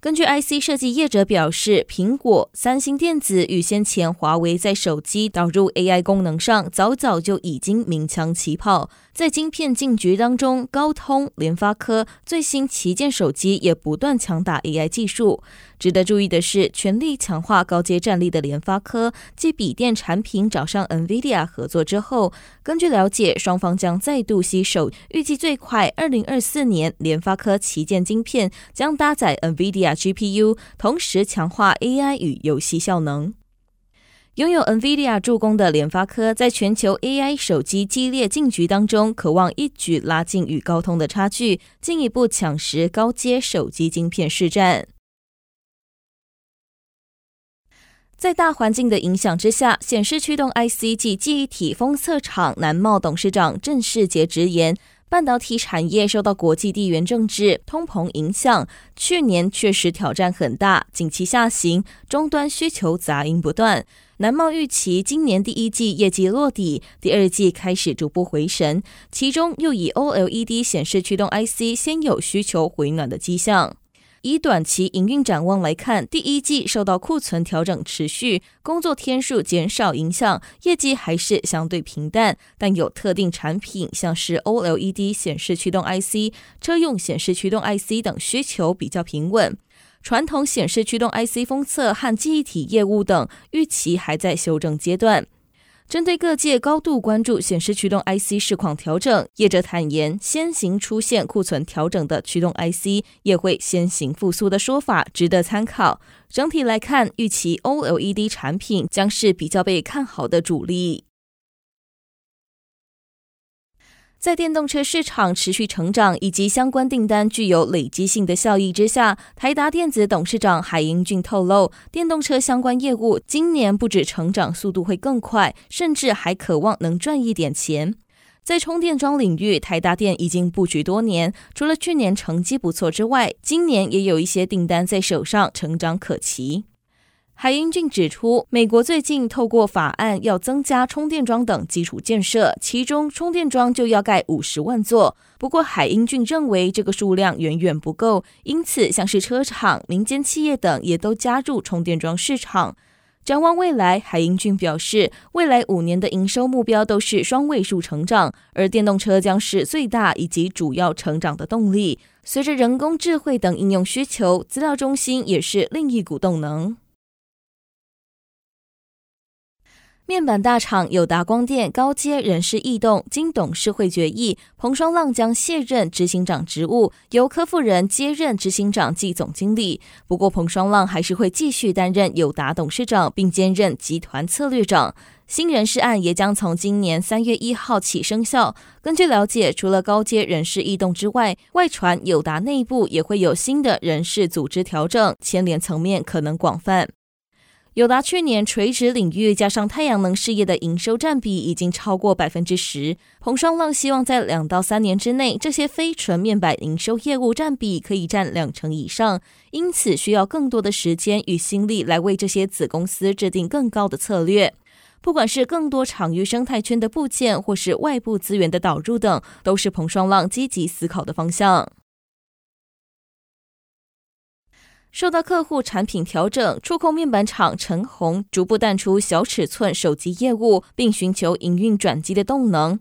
根据 IC 设计业者表示，苹果、三星电子与先前华为在手机导入 AI 功能上，早早就已经鸣枪起跑。在晶片竞局当中，高通、联发科最新旗舰手机也不断强打 AI 技术。值得注意的是，全力强化高阶战力的联发科，继笔电产品找上 NVIDIA 合作之后，根据了解，双方将再度携手，预计最快二零二四年，联发科旗舰晶片将搭载 NVIDIA GPU，同时强化 AI 与游戏效能。拥有 NVIDIA 助攻的联发科，在全球 AI 手机激烈竞局当中，渴望一举拉近与高通的差距，进一步抢食高阶手机晶片市占。在大环境的影响之下，显示驱动 IC 及记忆体封测厂南茂董事长郑世杰直言，半导体产业受到国际地缘政治、通膨影响，去年确实挑战很大，景气下行，终端需求杂音不断。南茂预期今年第一季业绩落底，第二季开始逐步回神，其中又以 OLED 显示驱动 IC 先有需求回暖的迹象。以短期营运展望来看，第一季受到库存调整持续、工作天数减少影响，业绩还是相对平淡。但有特定产品，像是 OLED 显示驱动 IC、车用显示驱动 IC 等需求比较平稳。传统显示驱动 IC 封测和记忆体业务等预期还在修正阶段。针对各界高度关注显示驱动 IC 市况调整，业者坦言，先行出现库存调整的驱动 IC 也会先行复苏的说法值得参考。整体来看，预期 OLED 产品将是比较被看好的主力。在电动车市场持续成长以及相关订单具有累积性的效益之下，台达电子董事长海英俊透露，电动车相关业务今年不止成长速度会更快，甚至还渴望能赚一点钱。在充电桩领域，台达电已经布局多年，除了去年成绩不错之外，今年也有一些订单在手上，成长可期。海英俊指出，美国最近透过法案要增加充电桩等基础建设，其中充电桩就要盖五十万座。不过，海英俊认为这个数量远远不够，因此像是车厂、民间企业等也都加入充电桩市场。展望未来，海英俊表示，未来五年的营收目标都是双位数成长，而电动车将是最大以及主要成长的动力。随着人工智慧等应用需求，资料中心也是另一股动能。面板大厂友达光电高阶人事异动，经董事会决议，彭双浪将卸任执行长职务，由柯富人接任执行长暨总经理。不过，彭双浪还是会继续担任友达董事长，并兼任集团策略长。新人事案也将从今年三月一号起生效。根据了解，除了高阶人事异动之外，外传友达内部也会有新的人事组织调整，牵连层面可能广泛。友达去年垂直领域加上太阳能事业的营收占比已经超过百分之十。彭双浪希望在两到三年之内，这些非纯面板营收业务占比可以占两成以上，因此需要更多的时间与心力来为这些子公司制定更高的策略。不管是更多场域生态圈的部件，或是外部资源的导入等，都是彭双浪积极思考的方向。受到客户产品调整，触控面板厂陈鸿逐步淡出小尺寸手机业务，并寻求营运转机的动能。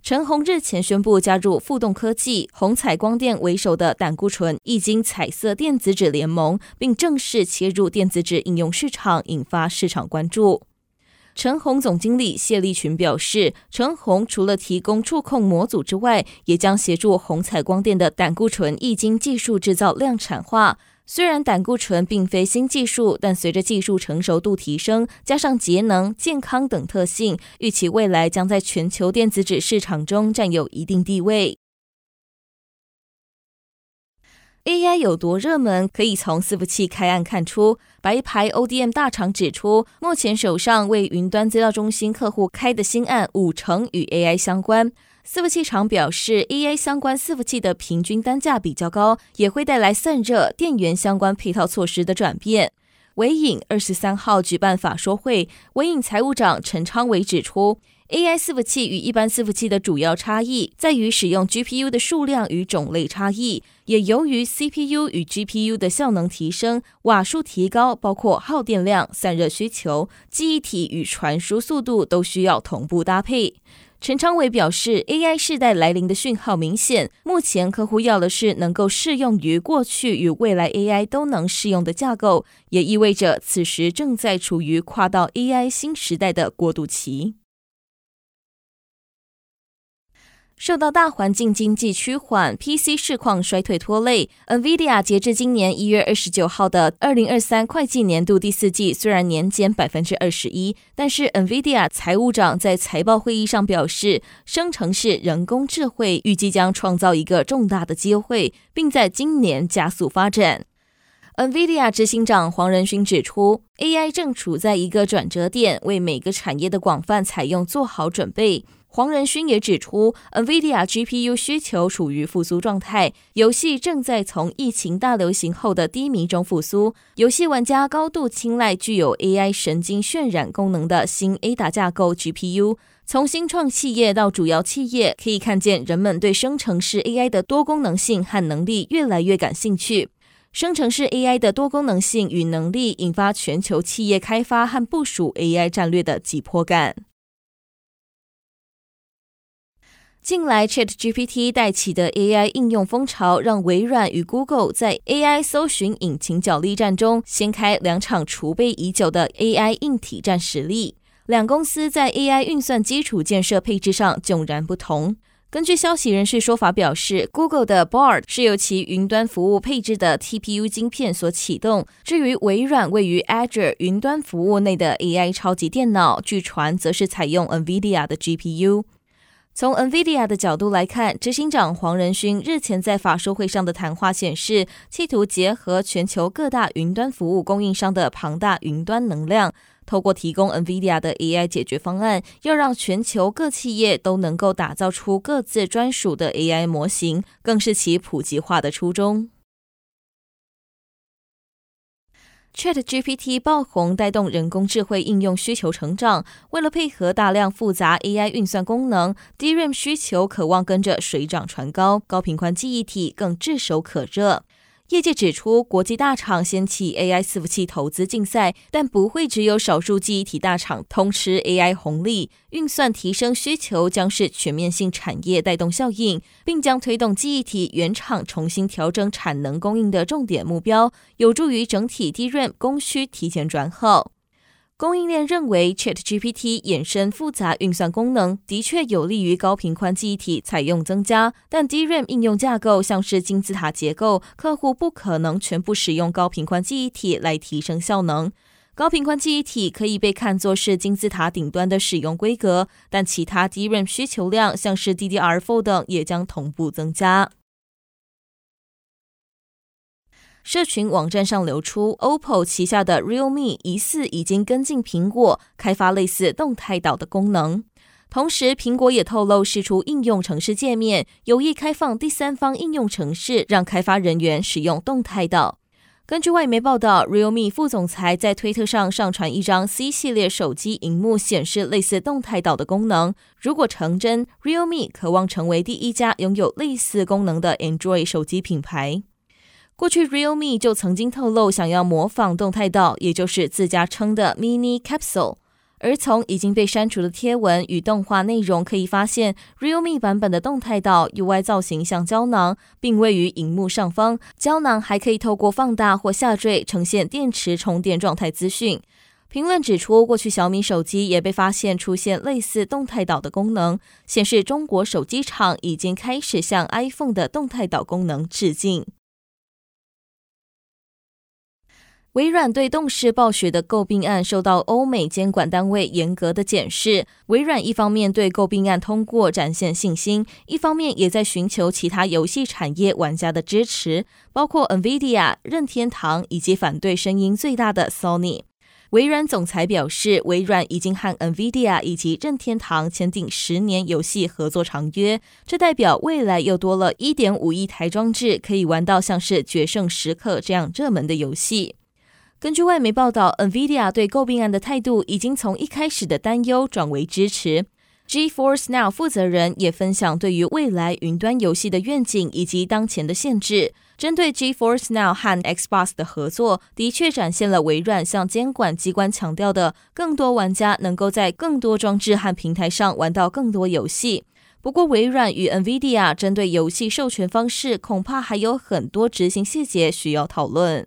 陈鸿日前宣布加入富动科技、鸿彩光电为首的胆固醇液晶彩色电子纸联盟，并正式切入电子纸应用市场，引发市场关注。陈鸿总经理谢立群表示，陈鸿除了提供触控模组之外，也将协助红彩光电的胆固醇液晶技术制造量产化。虽然胆固醇并非新技术，但随着技术成熟度提升，加上节能、健康等特性，预期未来将在全球电子纸市场中占有一定地位。AI 有多热门，可以从伺服器开案看出。白牌 ODM 大厂指出，目前手上为云端资料中心客户开的新案，五成与 AI 相关。伺服器厂表示，AI 相关伺服器的平均单价比较高，也会带来散热、电源相关配套措施的转变。纬颖二十三号举办法说会，纬颖财务长陈昌伟指出，AI 伺服器与一般伺服器的主要差异在于使用 GPU 的数量与种类差异，也由于 CPU 与 GPU 的效能提升、瓦数提高，包括耗电量、散热需求、记忆体与传输速度都需要同步搭配。陈昌伟表示，AI 世代来临的讯号明显。目前客户要的是能够适用于过去与未来 AI 都能适用的架构，也意味着此时正在处于跨到 AI 新时代的过渡期。受到大环境经济趋缓、PC 市况衰退拖累，NVIDIA 截至今年一月二十九号的二零二三会计年度第四季，虽然年减百分之二十一，但是 NVIDIA 财务长在财报会议上表示，生成式人工智慧预计将创造一个重大的机会，并在今年加速发展。NVIDIA 执行长黄仁勋指出，AI 正处在一个转折点，为每个产业的广泛采用做好准备。黄仁勋也指出，NVIDIA GPU 需求处于复苏状态，游戏正在从疫情大流行后的低迷中复苏。游戏玩家高度青睐具有 AI 神经渲染功能的新 Ada 架构 GPU。从新创企业到主要企业，可以看见人们对生成式 AI 的多功能性和能力越来越感兴趣。生成式 AI 的多功能性与能力，引发全球企业开发和部署 AI 战略的急迫感。近来，ChatGPT 带起的 AI 应用风潮，让微软与 Google 在 AI 搜寻引擎角力战中掀开两场储备已久的 AI 硬体战实力。两公司在 AI 运算基础建设配置上迥然不同。根据消息人士说法表示，Google 的 Bard 是由其云端服务配置的 TPU 晶片所启动。至于微软位于 Azure 云端服务内的 AI 超级电脑，据传则是采用 NVIDIA 的 GPU。从 NVIDIA 的角度来看，执行长黄仁勋日前在法说会上的谈话显示，企图结合全球各大云端服务供应商的庞大云端能量，透过提供 NVIDIA 的 AI 解决方案，要让全球各企业都能够打造出各自专属的 AI 模型，更是其普及化的初衷。ChatGPT 爆红，带动人工智慧应用需求成长。为了配合大量复杂 AI 运算功能，DRAM 需求渴望跟着水涨船高，高频宽记忆体更炙手可热。业界指出，国际大厂掀起 AI 伺服器投资竞赛，但不会只有少数记忆体大厂通吃 AI 红利。运算提升需求将是全面性产业带动效应，并将推动记忆体原厂重新调整产能供应的重点目标，有助于整体低 RAM 供需提前转好。供应链认为，ChatGPT 衍生复杂运算功能的确有利于高频宽记忆体采用增加，但 DRAM 应用架构像是金字塔结构，客户不可能全部使用高频宽记忆体来提升效能。高频宽记忆体可以被看作是金字塔顶端的使用规格，但其他 DRAM 需求量像是 DDR4 等也将同步增加。社群网站上流出，OPPO 旗下的 Realme 疑似已经跟进苹果开发类似动态岛的功能。同时，苹果也透露释出应用程式界面，有意开放第三方应用程式，让开发人员使用动态岛。根据外媒报道，Realme 副总裁在推特上上传一张 C 系列手机荧幕显示类似动态岛的功能。如果成真，Realme 渴望成为第一家拥有类似功能的 Android 手机品牌。过去，Realme 就曾经透露想要模仿动态岛，也就是自家称的 Mini Capsule。而从已经被删除的贴文与动画内容可以发现，Realme 版本的动态岛 UI 造型像胶囊，并位于荧幕上方。胶囊还可以透过放大或下坠呈现电池充电状态资讯。评论指出，过去小米手机也被发现出现类似动态岛的功能，显示中国手机厂已经开始向 iPhone 的动态岛功能致敬。微软对动视暴雪的购并案受到欧美监管单位严格的检视。微软一方面对购并案通过展现信心，一方面也在寻求其他游戏产业玩家的支持，包括 NVIDIA、任天堂以及反对声音最大的 Sony。微软总裁表示，微软已经和 NVIDIA 以及任天堂签订十年游戏合作长约，这代表未来又多了一点五亿台装置可以玩到像是《决胜时刻》这样热门的游戏。根据外媒报道，NVIDIA 对诟病案的态度已经从一开始的担忧转为支持。G-Force Now 负责人也分享对于未来云端游戏的愿景以及当前的限制。针对 G-Force Now 和 Xbox 的合作，的确展现了微软向监管机关强调的更多玩家能够在更多装置和平台上玩到更多游戏。不过，微软与 NVIDIA 针对游戏授权方式，恐怕还有很多执行细节需要讨论。